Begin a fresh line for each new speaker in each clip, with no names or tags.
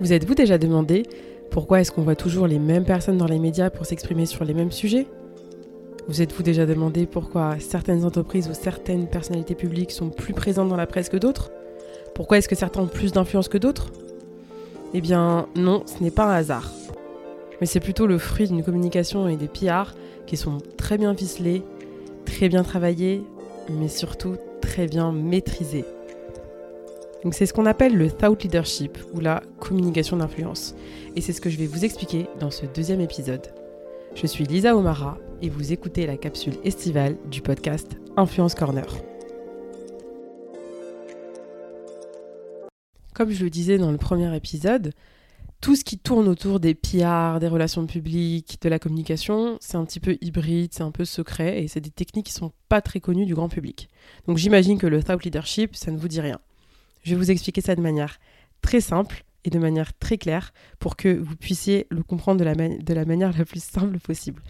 Vous êtes-vous déjà demandé pourquoi est-ce qu'on voit toujours les mêmes personnes dans les médias pour s'exprimer sur les mêmes sujets? Vous êtes-vous déjà demandé pourquoi certaines entreprises ou certaines personnalités publiques sont plus présentes dans la presse que d'autres? Pourquoi est-ce que certains ont plus d'influence que d'autres? Eh bien non, ce n'est pas un hasard. Mais c'est plutôt le fruit d'une communication et des PR qui sont très bien ficelés, très bien travaillés, mais surtout très bien maîtrisés. Donc c'est ce qu'on appelle le thought leadership ou la communication d'influence. Et c'est ce que je vais vous expliquer dans ce deuxième épisode. Je suis Lisa Omara et vous écoutez la capsule estivale du podcast Influence Corner. Comme je le disais dans le premier épisode, tout ce qui tourne autour des PR, des relations publiques, de la communication, c'est un petit peu hybride, c'est un peu secret et c'est des techniques qui sont pas très connues du grand public. Donc j'imagine que le thought leadership, ça ne vous dit rien. Je vais vous expliquer ça de manière très simple et de manière très claire pour que vous puissiez le comprendre de la, manière la plus simple possible.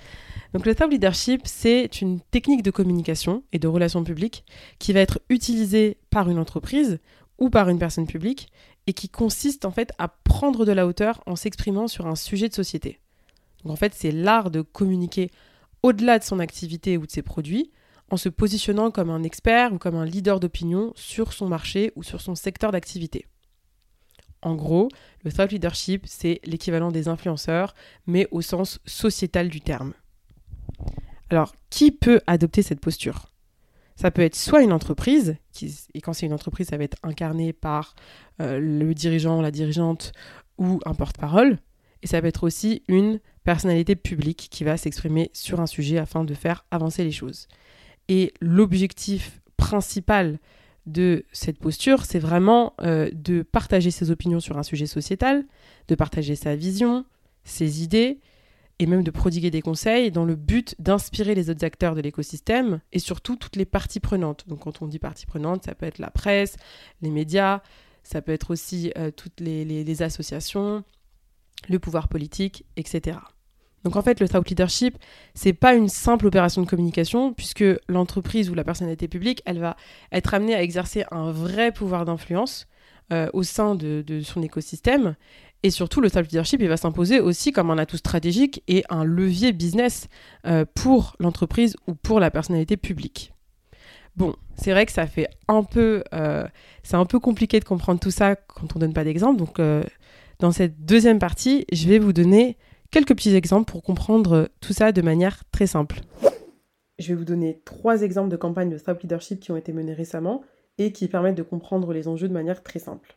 Donc le thought leadership, c'est une technique de communication et de relations publiques qui va être utilisée par une entreprise ou par une personne publique et qui consiste en fait à prendre de la hauteur en s'exprimant sur un sujet de société. Donc en fait, c'est l'art de communiquer au-delà de son activité ou de ses produits en se positionnant comme un expert ou comme un leader d'opinion sur son marché ou sur son secteur d'activité. En gros, le thought leadership, c'est l'équivalent des influenceurs, mais au sens sociétal du terme. Alors, qui peut adopter cette posture? Ça peut être soit une entreprise, et quand c'est une entreprise, ça va être incarné par euh, le dirigeant, la dirigeante ou un porte-parole, et ça peut être aussi une personnalité publique qui va s'exprimer sur un sujet afin de faire avancer les choses. Et l'objectif principal de cette posture, c'est vraiment euh, de partager ses opinions sur un sujet sociétal, de partager sa vision, ses idées, et même de prodiguer des conseils dans le but d'inspirer les autres acteurs de l'écosystème et surtout toutes les parties prenantes. Donc quand on dit parties prenantes, ça peut être la presse, les médias, ça peut être aussi euh, toutes les associations, le pouvoir politique, etc. Donc en fait, le thought leadership, c'est pas une simple opération de communication, puisque l'entreprise ou la personnalité publique, elle va être amenée à exercer un vrai pouvoir d'influence euh, au sein de, son écosystème. Et surtout, le thought leadership, il va s'imposer aussi comme un atout stratégique et un levier business euh, pour l'entreprise ou pour la personnalité publique. Bon, c'est vrai que ça fait un peu, euh, c'est un peu compliqué de comprendre tout ça quand on donne pas d'exemple. Donc, dans cette deuxième partie, je vais vous donner quelques petits exemples pour comprendre tout ça de manière très simple. Je vais vous donner trois exemples de campagnes de thought leadership qui ont été menées récemment et qui permettent de comprendre les enjeux de manière très simple.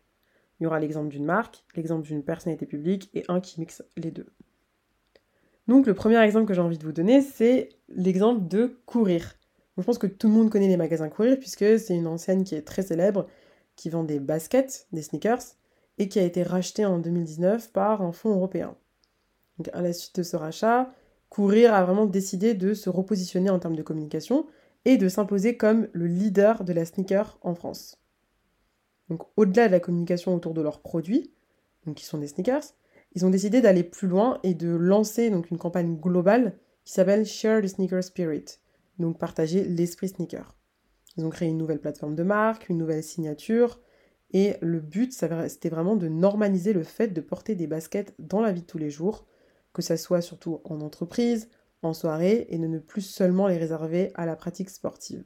Il y aura l'exemple d'une marque, l'exemple d'une personnalité publique et un qui mixe les deux. Donc le premier exemple que j'ai envie de vous donner, c'est l'exemple de Courir. je pense que tout le monde connaît les magasins Courir puisque c'est une enseigne qui est très célèbre, qui vend des baskets, des sneakers, et qui a été rachetée en 2019 par un fonds européen à la suite de ce rachat, Courir a vraiment décidé de se repositionner en termes de communication et de s'imposer comme le leader de la sneaker en France. Donc au-delà de la communication autour de leurs produits, donc qui sont des sneakers, ils ont décidé d'aller plus loin et de lancer donc une campagne globale qui s'appelle Share the Sneaker Spirit, donc partager l'esprit sneaker. Ils ont créé une nouvelle plateforme de marque, une nouvelle signature, et le but, c'était vraiment de normaliser le fait de porter des baskets dans la vie de tous les jours, que ça soit surtout en entreprise, en soirée, et de ne plus seulement les réserver à la pratique sportive.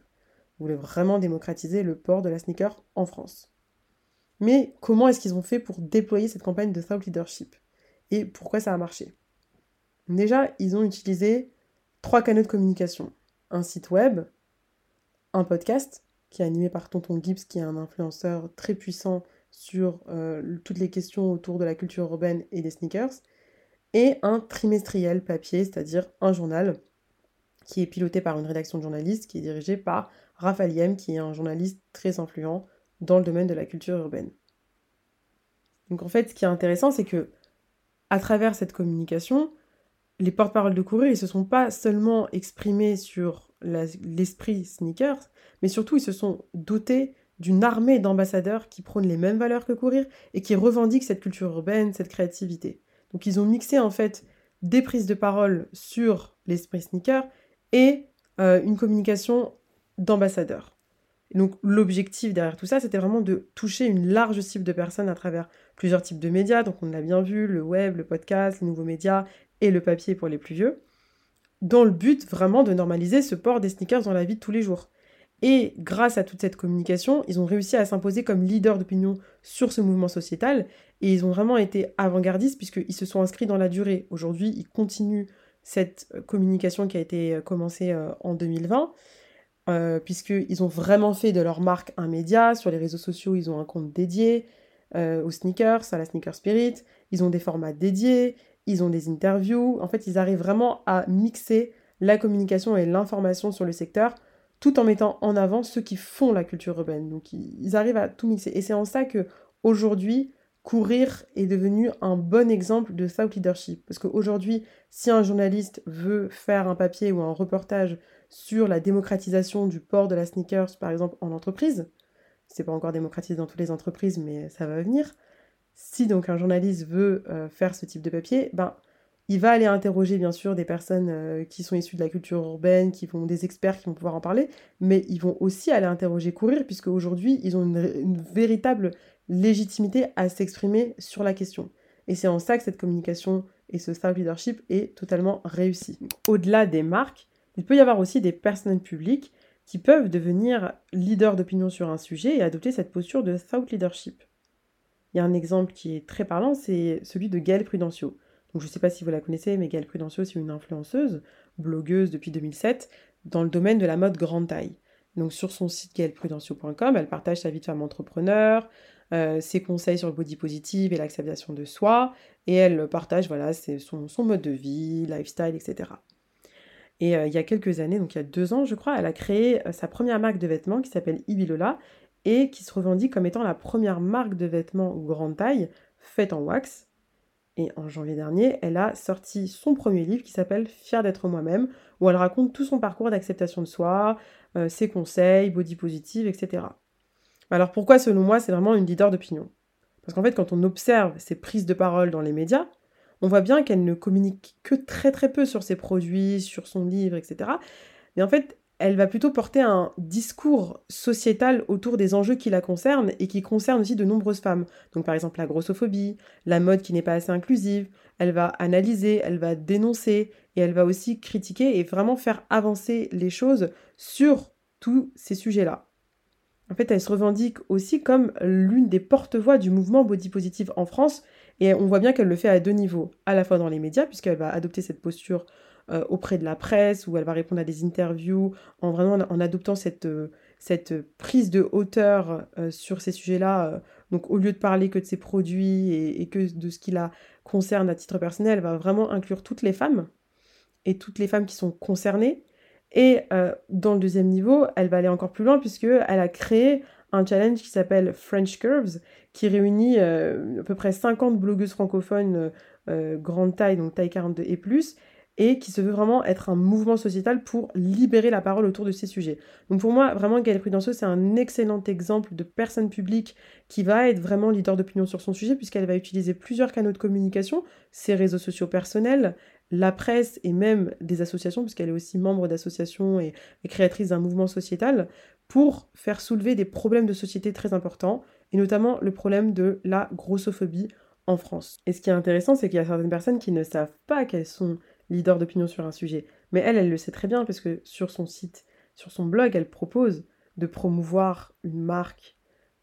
Vous voulez vraiment démocratiser le port de la sneaker en France. Mais comment est-ce qu'ils ont fait pour déployer cette campagne de thought leadership? Et pourquoi ça a marché? Déjà, ils ont utilisé trois canaux de communication. Un site web, un podcast, qui est animé par Tonton Gibbs, qui est un influenceur très puissant sur euh, toutes les questions autour de la culture urbaine et des sneakers, et un trimestriel papier, c'est-à-dire un journal qui est piloté par une rédaction de journalistes qui est dirigée par Raphaël Yem, qui est un journaliste très influent dans le domaine de la culture urbaine. Donc en fait, ce qui est intéressant, c'est que à travers cette communication, les porte-paroles de courir, ils se sont pas seulement exprimés sur l'esprit sneakers, mais surtout ils se sont dotés d'une armée d'ambassadeurs qui prônent les mêmes valeurs que courir et qui revendiquent cette culture urbaine, cette créativité. Donc ils ont mixé en fait des prises de parole sur l'esprit sneaker et euh, une communication d'ambassadeurs. Donc l'objectif derrière tout ça, c'était vraiment de toucher une large cible de personnes à travers plusieurs types de médias. Donc on l'a bien vu, le web, le podcast, les nouveaux médias et le papier pour les plus vieux, dans le but vraiment de normaliser ce port des sneakers dans la vie de tous les jours. Et grâce à toute cette communication, ils ont réussi à s'imposer comme leader d'opinion sur ce mouvement sociétal. Et ils ont vraiment été avant-gardistes puisqu'ils se sont inscrits dans la durée. Aujourd'hui, ils continuent cette euh, communication qui a été euh, commencée euh, en 2020. puisqu'ils ont vraiment fait de leur marque un média. Sur les réseaux sociaux, ils ont un compte dédié aux sneakers, à la Sneaker Spirit. Ils ont des formats dédiés, ils ont des interviews. En fait, ils arrivent vraiment à mixer la communication et l'information sur le secteur tout en mettant en avant ceux qui font la culture urbaine. Donc ils arrivent à tout mixer. Et c'est en ça que aujourd'hui, courir est devenu un bon exemple de thought leadership. Parce qu'aujourd'hui, si un journaliste veut faire un papier ou un reportage sur la démocratisation du port de la sneakers, par exemple, en entreprise, c'est pas encore démocratisé dans toutes les entreprises, mais ça va venir. Si donc un journaliste veut euh, faire ce type de papier, ben il va aller interroger bien sûr des personnes euh, qui sont issues de la culture urbaine, qui vont des experts qui vont pouvoir en parler, mais ils vont aussi aller interroger courir puisque aujourd'hui ils ont une, véritable légitimité à s'exprimer sur la question. Et c'est en ça que cette communication et ce thought leadership est totalement réussi. Au-delà des marques, il peut y avoir aussi des personnes publiques qui peuvent devenir leaders d'opinion sur un sujet et adopter cette posture de thought leadership. Il y a un exemple qui est très parlant, c'est celui de Gaëlle Prudencio je ne sais pas si vous la connaissez, mais Gaëlle Prudencio, c'est une influenceuse, blogueuse depuis 2007, dans le domaine de la mode grande taille. Donc sur son site gaëlleprudencio.com, elle partage sa vie de femme entrepreneur, euh, ses conseils sur le body positive et l'acceptation de soi, et elle partage voilà, son, mode de vie, lifestyle, etc. Et euh, il y a quelques années, donc il y a deux ans je crois, elle a créé euh, sa première marque de vêtements qui s'appelle Ibilola et qui se revendique comme étant la première marque de vêtements grande taille faite en wax et en janvier dernier, elle a sorti son premier livre qui s'appelle Fier d'être moi-même, où elle raconte tout son parcours d'acceptation de soi, ses conseils, body positive, etc. Alors pourquoi selon moi c'est vraiment une leader d'opinion? Parce qu'en fait quand on observe ses prises de parole dans les médias, on voit bien qu'elle ne communique que très très peu sur ses produits, sur son livre, etc. Mais en fait, elle va plutôt porter un discours sociétal autour des enjeux qui la concernent et qui concernent aussi de nombreuses femmes. Donc par exemple la grossophobie, la mode qui n'est pas assez inclusive, elle va analyser, elle va dénoncer et elle va aussi critiquer et vraiment faire avancer les choses sur tous ces sujets-là. En fait, elle se revendique aussi comme l'une des porte-voix du mouvement body positive en France et on voit bien qu'elle le fait à deux niveaux, à la fois dans les médias puisqu'elle va adopter cette posture euh, auprès de la presse, où elle va répondre à des interviews, en vraiment en adoptant cette, euh, cette prise de hauteur euh, sur ces sujets-là. donc au lieu de parler que de ses produits et, que de ce qui la concerne à titre personnel, elle va vraiment inclure toutes les femmes et toutes les femmes qui sont concernées. Et dans le deuxième niveau, elle va aller encore plus loin puisqu'elle a créé un challenge qui s'appelle French Curves, qui réunit à peu près 50 blogueuses francophones grande taille, donc taille 42 et plus, et qui se veut vraiment être un mouvement sociétal pour libérer la parole autour de ces sujets. Donc pour moi, vraiment, Gaëlle Prudencio, c'est un excellent exemple de personne publique qui va être vraiment leader d'opinion sur son sujet, puisqu'elle va utiliser plusieurs canaux de communication, ses réseaux sociaux personnels, la presse et même des associations, puisqu'elle est aussi membre d'associations et, créatrice d'un mouvement sociétal, pour faire soulever des problèmes de société très importants, et notamment le problème de la grossophobie en France. Et ce qui est intéressant, c'est qu'il y a certaines personnes qui ne savent pas qu'elles sont leader d'opinion sur un sujet. Mais elle, elle le sait très bien parce que sur son site, sur son blog, elle propose de promouvoir une marque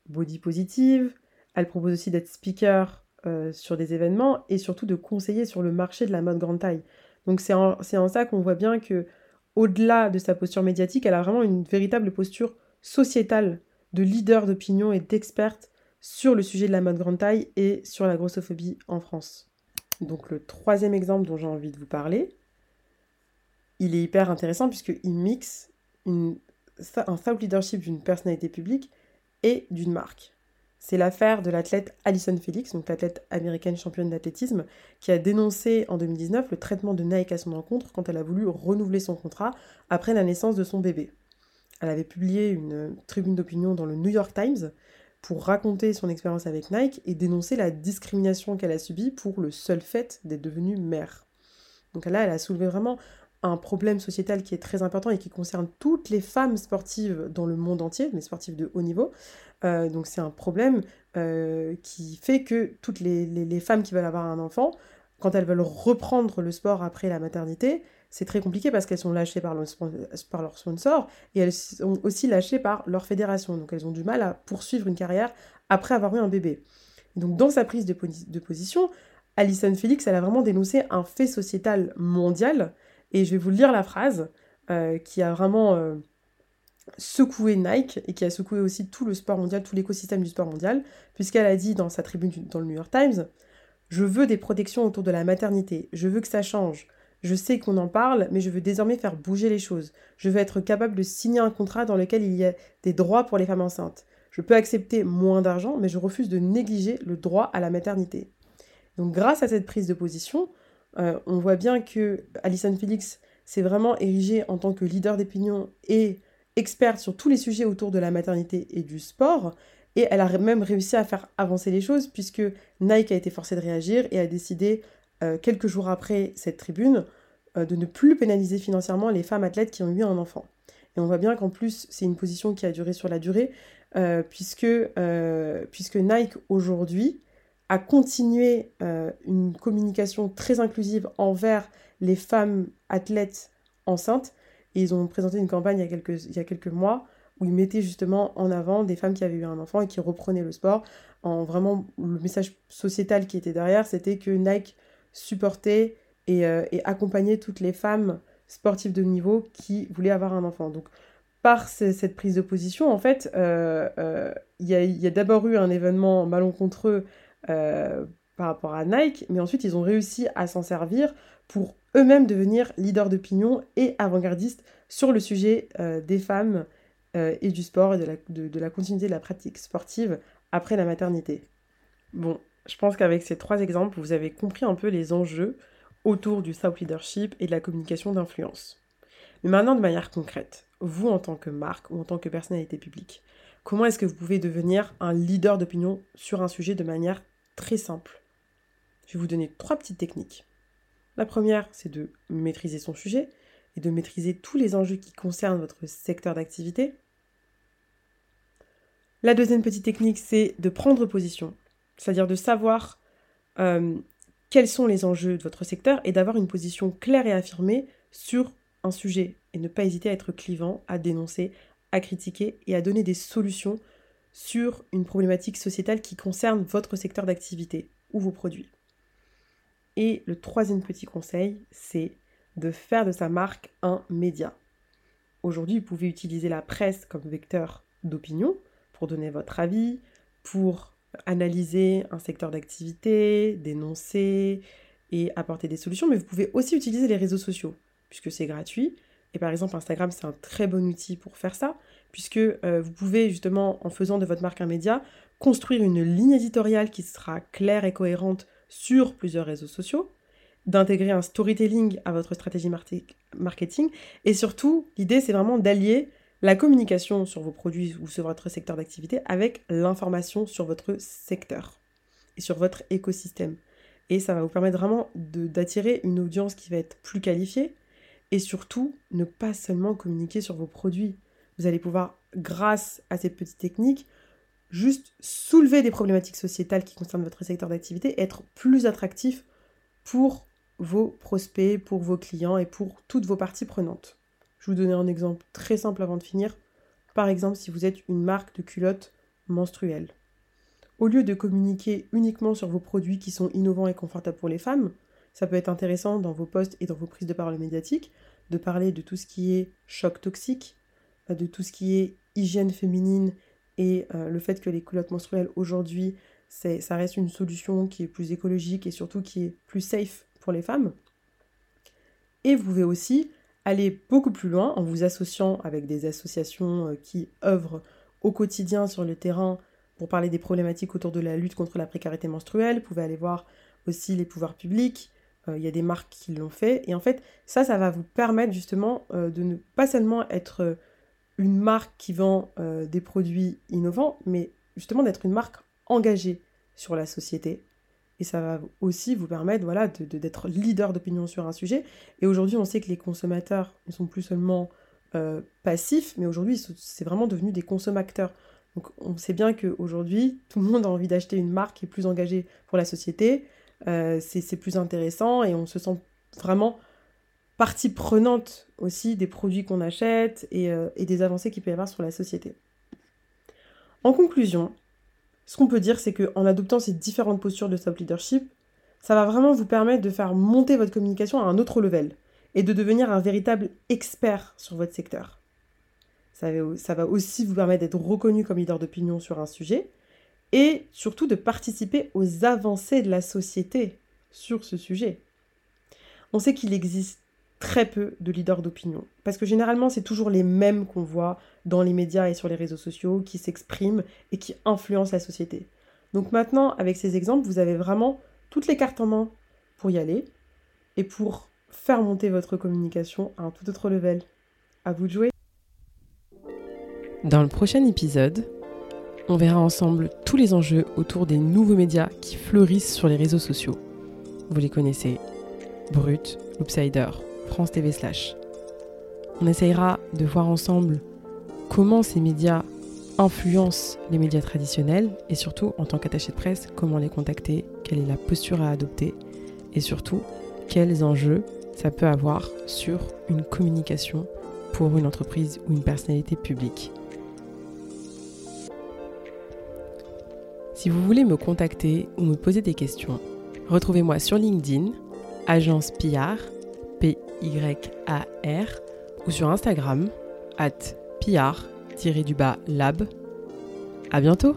body positive. Elle propose aussi d'être speaker euh, sur des événements et surtout de conseiller sur le marché de la mode grande taille. Donc c'est en, en, ça qu'on voit bien que au-delà de sa posture médiatique, elle a vraiment une véritable posture sociétale de leader d'opinion et d'experte sur le sujet de la mode grande taille et sur la grossophobie en France. Donc le troisième exemple dont j'ai envie de vous parler, il est hyper intéressant puisqu'il mixe un thought leadership d'une personnalité publique et d'une marque. C'est l'affaire de l'athlète Alison Felix, donc l'athlète américaine championne d'athlétisme, qui a dénoncé en 2019 le traitement de Nike à son encontre quand elle a voulu renouveler son contrat après la naissance de son bébé. Elle avait publié une tribune d'opinion dans le New York Times pour raconter son expérience avec Nike et dénoncer la discrimination qu'elle a subie pour le seul fait d'être devenue mère. Donc là, elle a soulevé vraiment un problème sociétal qui est très important et qui concerne toutes les femmes sportives dans le monde entier, mais sportives de haut niveau. Euh, donc c'est un problème euh, qui fait que toutes les, femmes qui veulent avoir un enfant, quand elles veulent reprendre le sport après la maternité, c'est très compliqué parce qu'elles sont lâchées par, par leur sponsor et elles sont aussi lâchées par leur fédération. Donc elles ont du mal à poursuivre une carrière après avoir eu un bébé. Donc dans sa prise de, position, Alison Felix, elle a vraiment dénoncé un fait sociétal mondial et je vais vous lire la phrase euh, qui a vraiment secoué Nike et qui a secoué aussi tout le sport mondial, tout l'écosystème du sport mondial, puisqu'elle a dit dans sa tribune dans le New York Times Je veux des protections autour de la maternité, je veux que ça change. Je sais qu'on en parle, mais je veux désormais faire bouger les choses. Je veux être capable de signer un contrat dans lequel il y a des droits pour les femmes enceintes. Je peux accepter moins d'argent, mais je refuse de négliger le droit à la maternité. Donc grâce à cette prise de position, euh, on voit bien que Alison Felix s'est vraiment érigée en tant que leader d'opinion et experte sur tous les sujets autour de la maternité et du sport. Et elle a même réussi à faire avancer les choses puisque Nike a été forcé de réagir et a décidé, euh, quelques jours après cette tribune, euh, de ne plus pénaliser financièrement les femmes athlètes qui ont eu un enfant. Et on voit bien qu'en plus, c'est une position qui a duré sur la durée, puisque, puisque Nike aujourd'hui à continuer euh, une communication très inclusive envers les femmes athlètes enceintes. Et ils ont présenté une campagne il y, a quelques, il y a quelques mois où ils mettaient justement en avant des femmes qui avaient eu un enfant et qui reprenaient le sport. En vraiment, le message sociétal qui était derrière, c'était que Nike supportait et, euh, accompagnait toutes les femmes sportives de niveau qui voulaient avoir un enfant. Donc, par cette prise de position, en fait, euh, il y a, y a d'abord eu un événement malencontreux euh, par rapport à Nike, mais ensuite ils ont réussi à s'en servir pour eux-mêmes devenir leaders d'opinion et avant-gardistes sur le sujet euh, des femmes euh, et du sport et de la, de la continuité de la pratique sportive après la maternité. Bon, je pense qu'avec ces trois exemples, vous avez compris un peu les enjeux autour du self leadership et de la communication d'influence. Mais maintenant, de manière concrète, vous en tant que marque ou en tant que personnalité publique, comment est-ce que vous pouvez devenir un leader d'opinion sur un sujet de manière très simple? Je vais vous donner trois petites techniques. La première, c'est de maîtriser son sujet et de maîtriser tous les enjeux qui concernent votre secteur d'activité. La deuxième petite technique, c'est de prendre position, c'est-à-dire de savoir euh, quels sont les enjeux de votre secteur et d'avoir une position claire et affirmée sur un sujet et ne pas hésiter à être clivant, à dénoncer, à critiquer et à donner des solutions sur une problématique sociétale qui concerne votre secteur d'activité ou vos produits. Et le troisième petit conseil, c'est de faire de sa marque un média. Aujourd'hui, vous pouvez utiliser la presse comme vecteur d'opinion pour donner votre avis, pour analyser un secteur d'activité, dénoncer et apporter des solutions, mais vous pouvez aussi utiliser les réseaux sociaux, puisque c'est gratuit. Et par exemple, Instagram, c'est un très bon outil pour faire ça puisque euh, vous pouvez justement, en faisant de votre marque un média, construire une ligne éditoriale qui sera claire et cohérente sur plusieurs réseaux sociaux, d'intégrer un storytelling à votre stratégie marketing, et surtout, l'idée c'est vraiment d'allier la communication sur vos produits ou sur votre secteur d'activité avec l'information sur votre secteur et sur votre écosystème. Et ça va vous permettre vraiment d'attirer une audience qui va être plus qualifiée et surtout ne pas seulement communiquer sur vos produits, vous allez pouvoir, grâce à ces petites techniques, juste soulever des problématiques sociétales qui concernent votre secteur d'activité, être plus attractif pour vos prospects, pour vos clients et pour toutes vos parties prenantes. Je vous donner un exemple très simple avant de finir. Par exemple, si vous êtes une marque de culottes menstruelles. Au lieu de communiquer uniquement sur vos produits qui sont innovants et confortables pour les femmes, ça peut être intéressant dans vos posts et dans vos prises de parole médiatiques de parler de tout ce qui est choc toxique, de tout ce qui est hygiène féminine et euh, le fait que les culottes menstruelles aujourd'hui, ça reste une solution qui est plus écologique et surtout qui est plus safe pour les femmes. Et vous pouvez aussi aller beaucoup plus loin en vous associant avec des associations euh, qui œuvrent au quotidien sur le terrain pour parler des problématiques autour de la lutte contre la précarité menstruelle. Vous pouvez aller voir aussi les pouvoirs publics. Euh, il y a des marques qui l'ont fait. Et en fait, ça, ça va vous permettre justement de ne pas seulement être une marque qui vend des produits innovants, mais justement d'être une marque engagée sur la société. Et ça va aussi vous permettre voilà, d'être leader d'opinion sur un sujet. Et aujourd'hui, on sait que les consommateurs ne sont plus seulement euh, passifs, mais aujourd'hui, c'est vraiment devenu des consommateurs. Donc on sait bien qu'aujourd'hui, tout le monde a envie d'acheter une marque qui est plus engagée pour la société. Euh, c'est plus intéressant et on se sent vraiment partie prenante aussi des produits qu'on achète et, euh, et des avancées qu'il peut y avoir sur la société. En conclusion, ce qu'on peut dire, c'est qu'en adoptant ces différentes postures de stop leadership, ça va vraiment vous permettre de faire monter votre communication à un autre level et de devenir un véritable expert sur votre secteur. Ça va, aussi vous permettre d'être reconnu comme leader d'opinion sur un sujet et surtout de participer aux avancées de la société sur ce sujet. On sait qu'il existe très peu de leaders d'opinion. Parce que généralement, c'est toujours les mêmes qu'on voit dans les médias et sur les réseaux sociaux qui s'expriment et qui influencent la société. Donc maintenant, avec ces exemples, vous avez vraiment toutes les cartes en main pour y aller et pour faire monter votre communication à un tout autre level. À vous de jouer. Dans le prochain épisode, on verra ensemble tous les enjeux autour des nouveaux médias qui fleurissent sur les réseaux sociaux. Vous les connaissez, Brut, Loopsider, On essayera de voir ensemble comment ces médias influencent les médias traditionnels et surtout, en tant qu'attaché de presse, comment les contacter, quelle est la posture à adopter et surtout, quels enjeux ça peut avoir sur une communication pour une entreprise ou une personnalité publique. Si vous voulez me contacter ou me poser des questions, retrouvez-moi sur LinkedIn, agence Pillard, P-Y-A-R, ou sur Instagram, at pillard-lab. À bientôt!